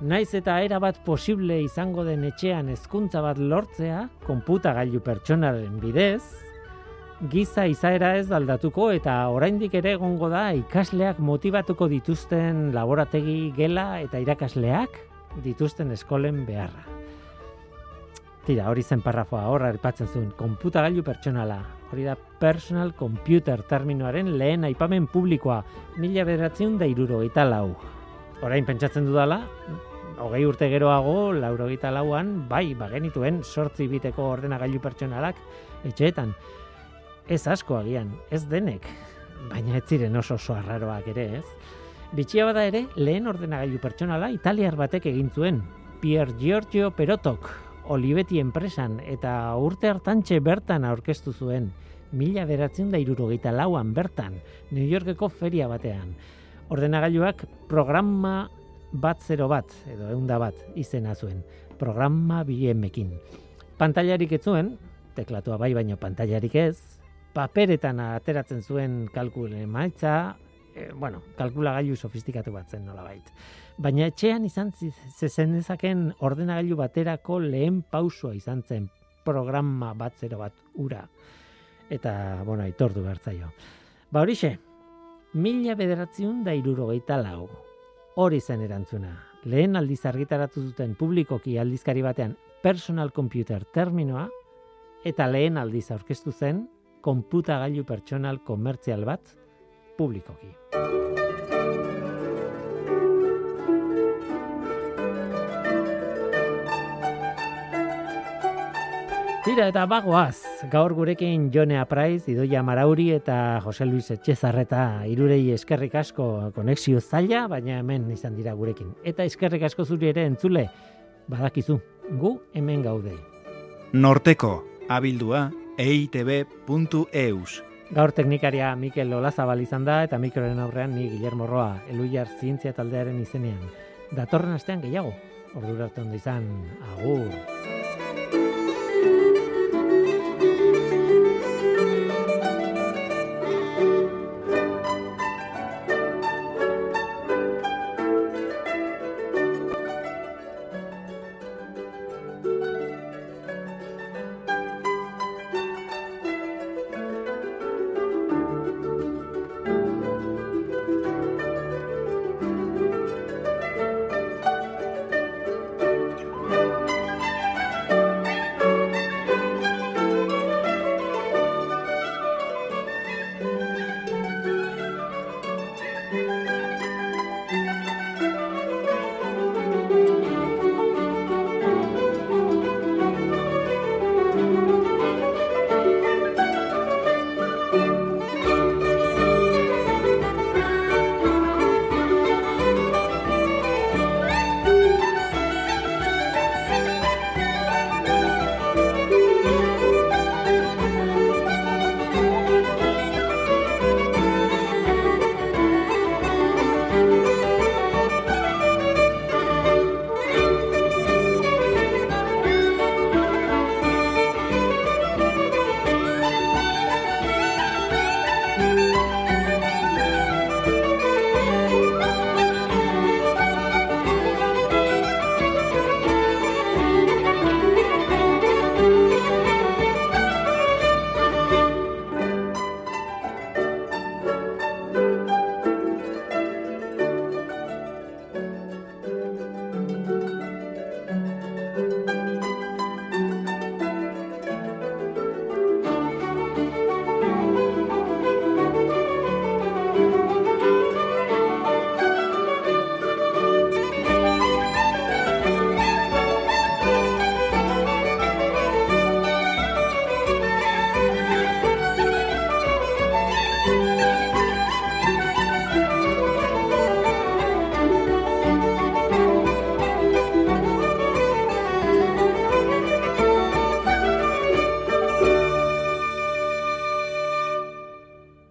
Naiz eta era bat posible izango den etxean hezkuntza bat lortzea, konputagailu pertsonaren bidez, giza izaera ez aldatuko eta oraindik ere egongo da ikasleak motivatuko dituzten laborategi gela eta irakasleak dituzten eskolen beharra. Tira, hori zen parrafoa horra erpatzen zuen, konputagailu pertsonala. Hori da personal computer terminoaren lehen aipamen publikoa, mila bederatzen da iruro eta lau. Orain pentsatzen dudala, hogei urte geroago, lauro lauan, bai, bagenituen sortzi biteko ordenagailu pertsonalak etxeetan ez asko agian, ez denek, baina ez ziren oso oso arraroak ere, ez? Bitxia bada ere, lehen ordenagailu pertsonala italiar batek egin zuen, Pier Giorgio Perotok, Olivetti enpresan eta urte hartantxe bertan aurkeztu zuen, mila beratzen da irurogeita lauan bertan, New Yorkeko feria batean. Ordenagailuak programa bat zero bat, edo eunda bat, izena zuen, programa BM-ekin. Pantailarik ez zuen, teklatua bai baino pantailarik ez, paperetan ateratzen zuen kalkule emaitza, e, bueno, kalkulagailu sofistikatu bat zen nola bait. Baina etxean izan zezen dezaken ordenagailu baterako lehen pausua izan zen programa bat zero bat ura. Eta, bueno, aitordu bertzaio. Ba horixe, mila bederatziun da irurogeita lau. Hori zen erantzuna. Lehen aldiz argitaratu zuten publikoki aldizkari batean personal computer terminoa, eta lehen aldiz aurkeztu zen konputagailu pertsonal komertzial bat publikoki. Tira eta bagoaz, gaur gurekin Jone Apraiz, Idoia Marauri eta Jose Luis Etxezarreta irurei eskerrik asko konexio zaila, baina hemen izan dira gurekin. Eta eskerrik asko zuri ere entzule, badakizu, gu hemen gaude. Norteko, abildua, eitb.eus. Gaur teknikaria Mikel Olazabal izan da eta mikroren aurrean ni Guillermo Roa, Eluiar Zientzia taldearen izenean. Datorren astean gehiago, ordura ondo izan, agur.